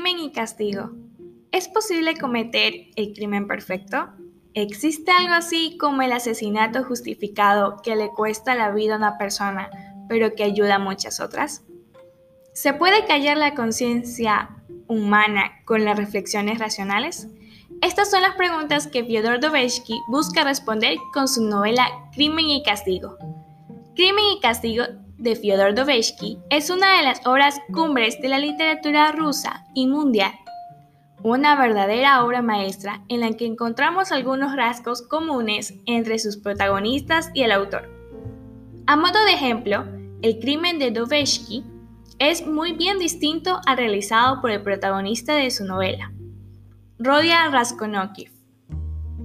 Crimen y castigo. ¿Es posible cometer el crimen perfecto? ¿Existe algo así como el asesinato justificado que le cuesta la vida a una persona, pero que ayuda a muchas otras? ¿Se puede callar la conciencia humana con las reflexiones racionales? Estas son las preguntas que Fyodor Dostoevsky busca responder con su novela Crimen y Castigo. Crimen y Castigo de Fyodor Dostoevsky es una de las obras cumbres de la literatura rusa y mundial. Una verdadera obra maestra en la que encontramos algunos rasgos comunes entre sus protagonistas y el autor. A modo de ejemplo, el crimen de Dostoevsky es muy bien distinto al realizado por el protagonista de su novela, Rodia Raskolnikov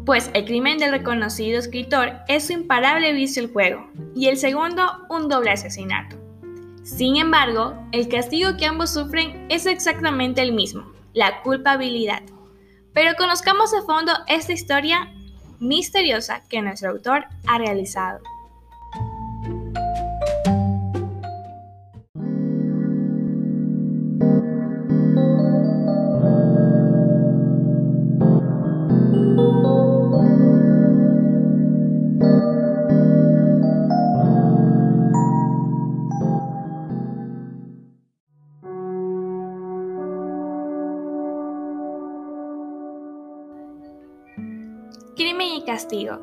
pues el crimen del reconocido escritor es su imparable vicio el juego, y el segundo un doble asesinato. Sin embargo, el castigo que ambos sufren es exactamente el mismo, la culpabilidad. Pero conozcamos a fondo esta historia misteriosa que nuestro autor ha realizado. Crimen y castigo.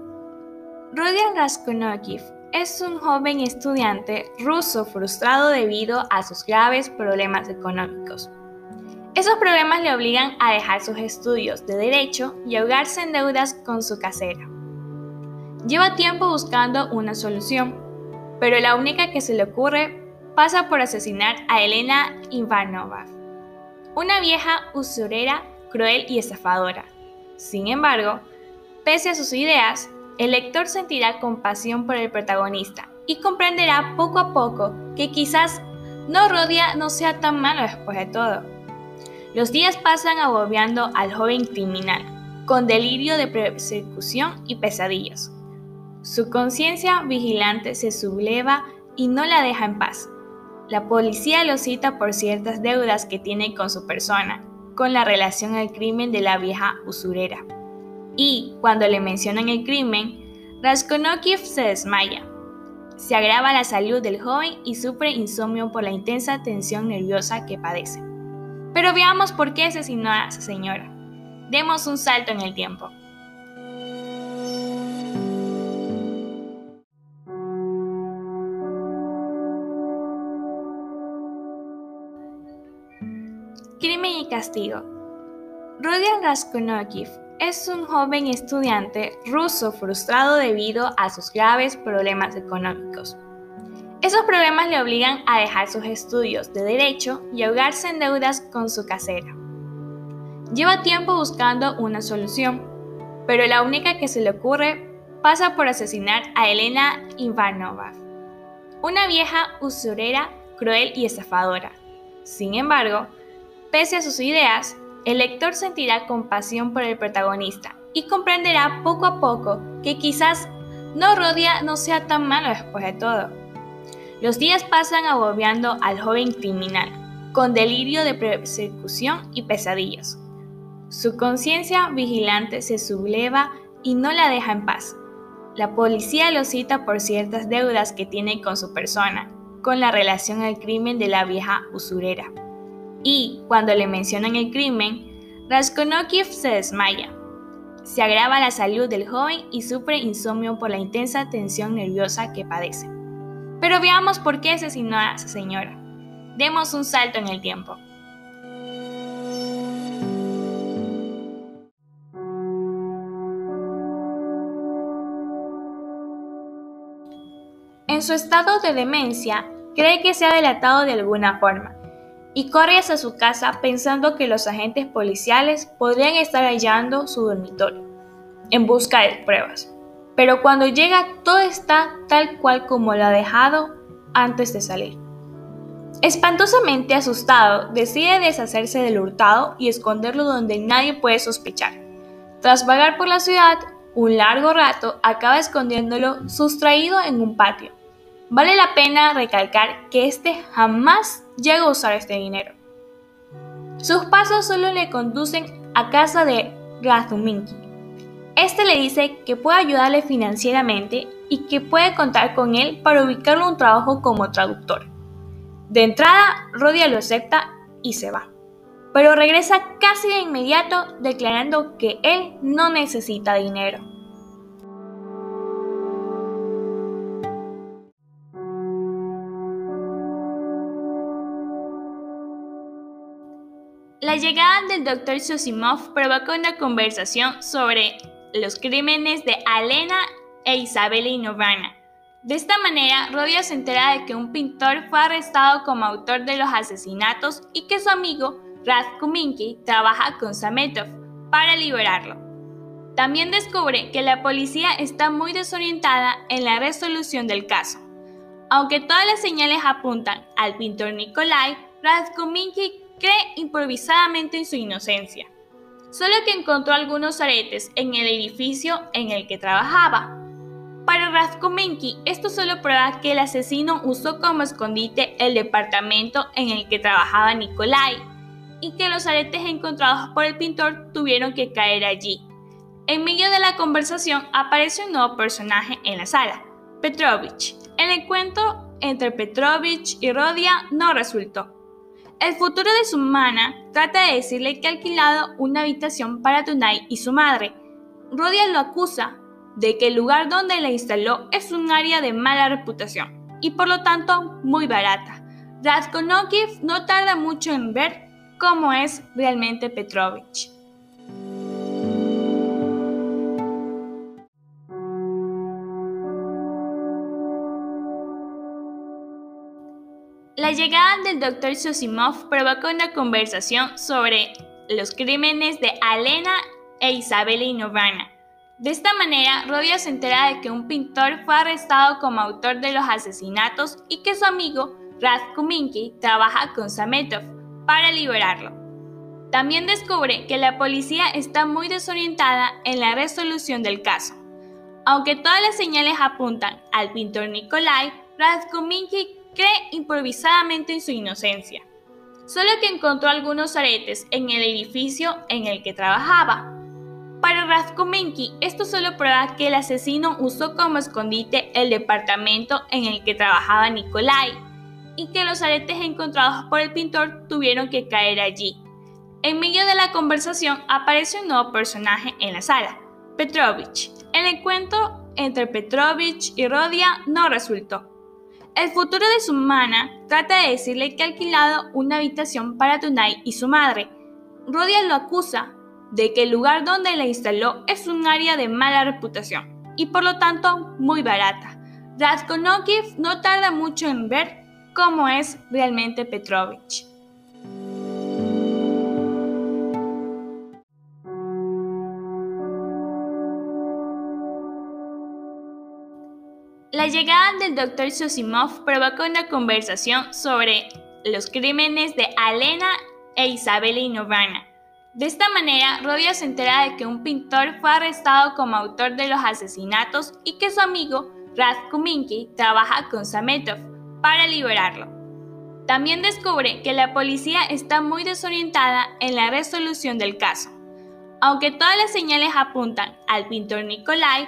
Rodion Raskolnikov es un joven estudiante ruso frustrado debido a sus graves problemas económicos. Esos problemas le obligan a dejar sus estudios de derecho y ahogarse en deudas con su casera. Lleva tiempo buscando una solución, pero la única que se le ocurre pasa por asesinar a Elena Ivanova, una vieja usurera cruel y estafadora. Sin embargo, Pese a sus ideas, el lector sentirá compasión por el protagonista y comprenderá poco a poco que quizás no Rodia no sea tan malo después de todo. Los días pasan agobiando al joven criminal, con delirio de persecución y pesadillas. Su conciencia vigilante se subleva y no la deja en paz. La policía lo cita por ciertas deudas que tiene con su persona, con la relación al crimen de la vieja usurera y, cuando le mencionan el crimen, Raskolnikov se desmaya. Se agrava la salud del joven y sufre insomnio por la intensa tensión nerviosa que padece. Pero veamos por qué asesinó a esa señora. Demos un salto en el tiempo. Crimen y castigo. Rodion Raskolnikov es un joven estudiante ruso frustrado debido a sus graves problemas económicos. Esos problemas le obligan a dejar sus estudios de derecho y ahogarse en deudas con su casera. Lleva tiempo buscando una solución, pero la única que se le ocurre pasa por asesinar a Elena Ivanova, una vieja usurera cruel y estafadora. Sin embargo, pese a sus ideas, el lector sentirá compasión por el protagonista y comprenderá poco a poco que quizás no Rodia no sea tan malo después de todo. Los días pasan agobiando al joven criminal, con delirio de persecución y pesadillas. Su conciencia vigilante se subleva y no la deja en paz. La policía lo cita por ciertas deudas que tiene con su persona, con la relación al crimen de la vieja usurera y, cuando le mencionan el crimen, Raskolnikov se desmaya. Se agrava la salud del joven y sufre insomnio por la intensa tensión nerviosa que padece. Pero veamos por qué asesinó a esa señora. Demos un salto en el tiempo. En su estado de demencia, cree que se ha delatado de alguna forma y corre hacia su casa pensando que los agentes policiales podrían estar hallando su dormitorio, en busca de pruebas. Pero cuando llega todo está tal cual como lo ha dejado antes de salir. Espantosamente asustado, decide deshacerse del hurtado y esconderlo donde nadie puede sospechar. Tras vagar por la ciudad un largo rato, acaba escondiéndolo sustraído en un patio. Vale la pena recalcar que este jamás llega a usar este dinero. Sus pasos solo le conducen a casa de Razuminki. Este le dice que puede ayudarle financieramente y que puede contar con él para ubicarle un trabajo como traductor. De entrada, Rodia lo acepta y se va, pero regresa casi de inmediato declarando que él no necesita dinero. La llegada del Dr. Sosimov provocó una conversación sobre los crímenes de Alena e Isabel Inovana. De esta manera, Rodia se entera de que un pintor fue arrestado como autor de los asesinatos y que su amigo Rad Kuminki trabaja con Sametov para liberarlo. También descubre que la policía está muy desorientada en la resolución del caso. Aunque todas las señales apuntan al pintor Nikolai, Kuminki cree improvisadamente en su inocencia, solo que encontró algunos aretes en el edificio en el que trabajaba. Para Razkominki, esto solo prueba que el asesino usó como escondite el departamento en el que trabajaba Nikolai y que los aretes encontrados por el pintor tuvieron que caer allí. En medio de la conversación aparece un nuevo personaje en la sala, Petrovich. El encuentro entre Petrovich y Rodia no resultó. El futuro de su mana trata de decirle que ha alquilado una habitación para Tunai y su madre. Rodia lo acusa de que el lugar donde la instaló es un área de mala reputación y por lo tanto muy barata. Razkonokiv no tarda mucho en ver cómo es realmente Petrovich. La llegada del Dr. Sosimov provocó una conversación sobre los crímenes de Alena e Isabel Inovana. De esta manera, Rodia se entera de que un pintor fue arrestado como autor de los asesinatos y que su amigo Rad Kuminki trabaja con Sametov para liberarlo. También descubre que la policía está muy desorientada en la resolución del caso. Aunque todas las señales apuntan al pintor Nikolai, Kuminki cree improvisadamente en su inocencia, solo que encontró algunos aretes en el edificio en el que trabajaba. Para Razkomenki, esto solo prueba que el asesino usó como escondite el departamento en el que trabajaba Nikolai y que los aretes encontrados por el pintor tuvieron que caer allí. En medio de la conversación aparece un nuevo personaje en la sala, Petrovich. El encuentro entre Petrovich y Rodia no resultó. El futuro de su mana trata de decirle que ha alquilado una habitación para Tunai y su madre. Rodia lo acusa de que el lugar donde la instaló es un área de mala reputación y por lo tanto muy barata. Razkonokiv no tarda mucho en ver cómo es realmente Petrovich. La llegada del Dr. Sosimov provocó una conversación sobre los crímenes de Alena e Isabel Inovana. De esta manera, Rodia se entera de que un pintor fue arrestado como autor de los asesinatos y que su amigo Rad Kuminki trabaja con Sametov para liberarlo. También descubre que la policía está muy desorientada en la resolución del caso. Aunque todas las señales apuntan al pintor Nikolai,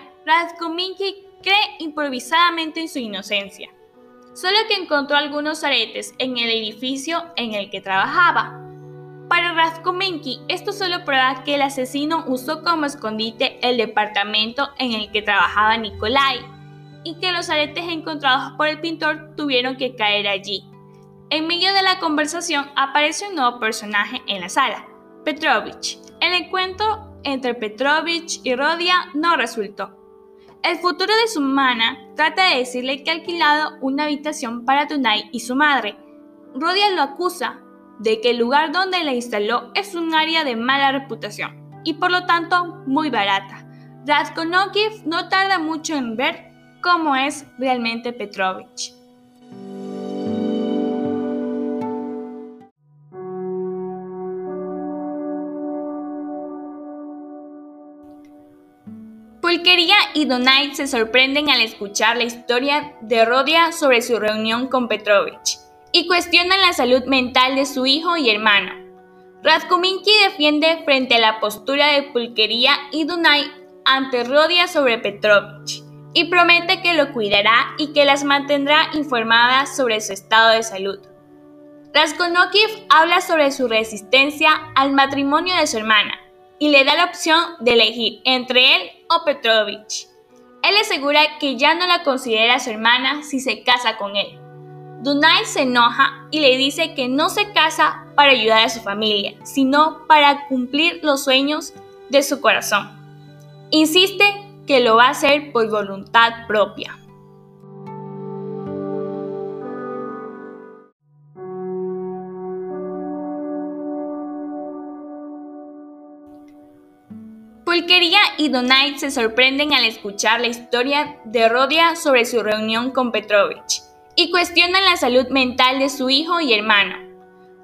Kuminki cree improvisadamente en su inocencia, solo que encontró algunos aretes en el edificio en el que trabajaba. Para Razkomenki, esto solo prueba que el asesino usó como escondite el departamento en el que trabajaba Nikolai y que los aretes encontrados por el pintor tuvieron que caer allí. En medio de la conversación aparece un nuevo personaje en la sala, Petrovich. El encuentro entre Petrovich y Rodia no resultó. El futuro de su mana trata de decirle que ha alquilado una habitación para Tunai y su madre. Rodia lo acusa de que el lugar donde la instaló es un área de mala reputación y por lo tanto muy barata. Razkonokiv no tarda mucho en ver cómo es realmente Petrovich. Pulquería y Donait se sorprenden al escuchar la historia de Rodia sobre su reunión con Petrovich y cuestionan la salud mental de su hijo y hermano. Razkuminki defiende frente a la postura de Pulquería y Dunay ante Rodia sobre Petrovich y promete que lo cuidará y que las mantendrá informadas sobre su estado de salud. Raskolnikov habla sobre su resistencia al matrimonio de su hermana y le da la opción de elegir entre él o Petrovich. Él asegura que ya no la considera su hermana si se casa con él. Dunay se enoja y le dice que no se casa para ayudar a su familia, sino para cumplir los sueños de su corazón. Insiste que lo va a hacer por voluntad propia. Pulquería y Donait se sorprenden al escuchar la historia de Rodia sobre su reunión con Petrovich y cuestionan la salud mental de su hijo y hermano.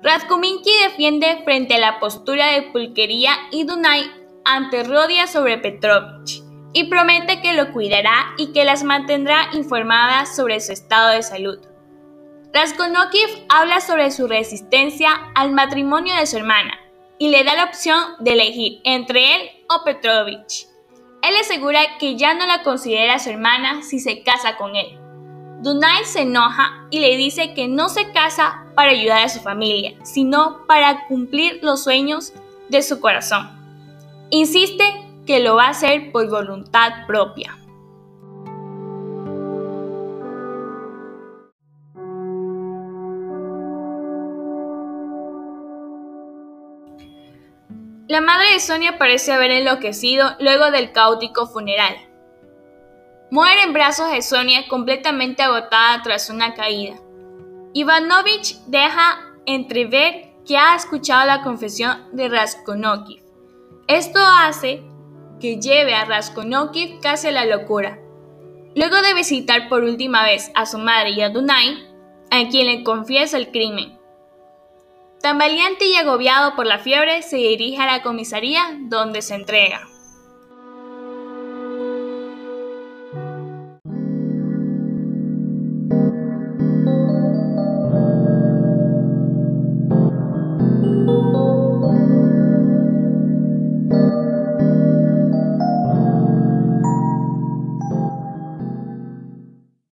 Radkuminki defiende frente a la postura de Pulquería y Dunay ante Rodia sobre Petrovich y promete que lo cuidará y que las mantendrá informadas sobre su estado de salud. Raskolnikov habla sobre su resistencia al matrimonio de su hermana y le da la opción de elegir entre él o Petrovich. Él asegura que ya no la considera su hermana si se casa con él. Dunay se enoja y le dice que no se casa para ayudar a su familia, sino para cumplir los sueños de su corazón. Insiste que lo va a hacer por voluntad propia. La madre de Sonia parece haber enloquecido luego del caótico funeral. Muere en brazos de Sonia completamente agotada tras una caída. Ivanovich deja entrever que ha escuchado la confesión de Raskolnikov. Esto hace que lleve a Raskolnikov casi a la locura. Luego de visitar por última vez a su madre y a Dunay, a quien le confiesa el crimen. Tan valiente y agobiado por la fiebre, se dirige a la comisaría donde se entrega.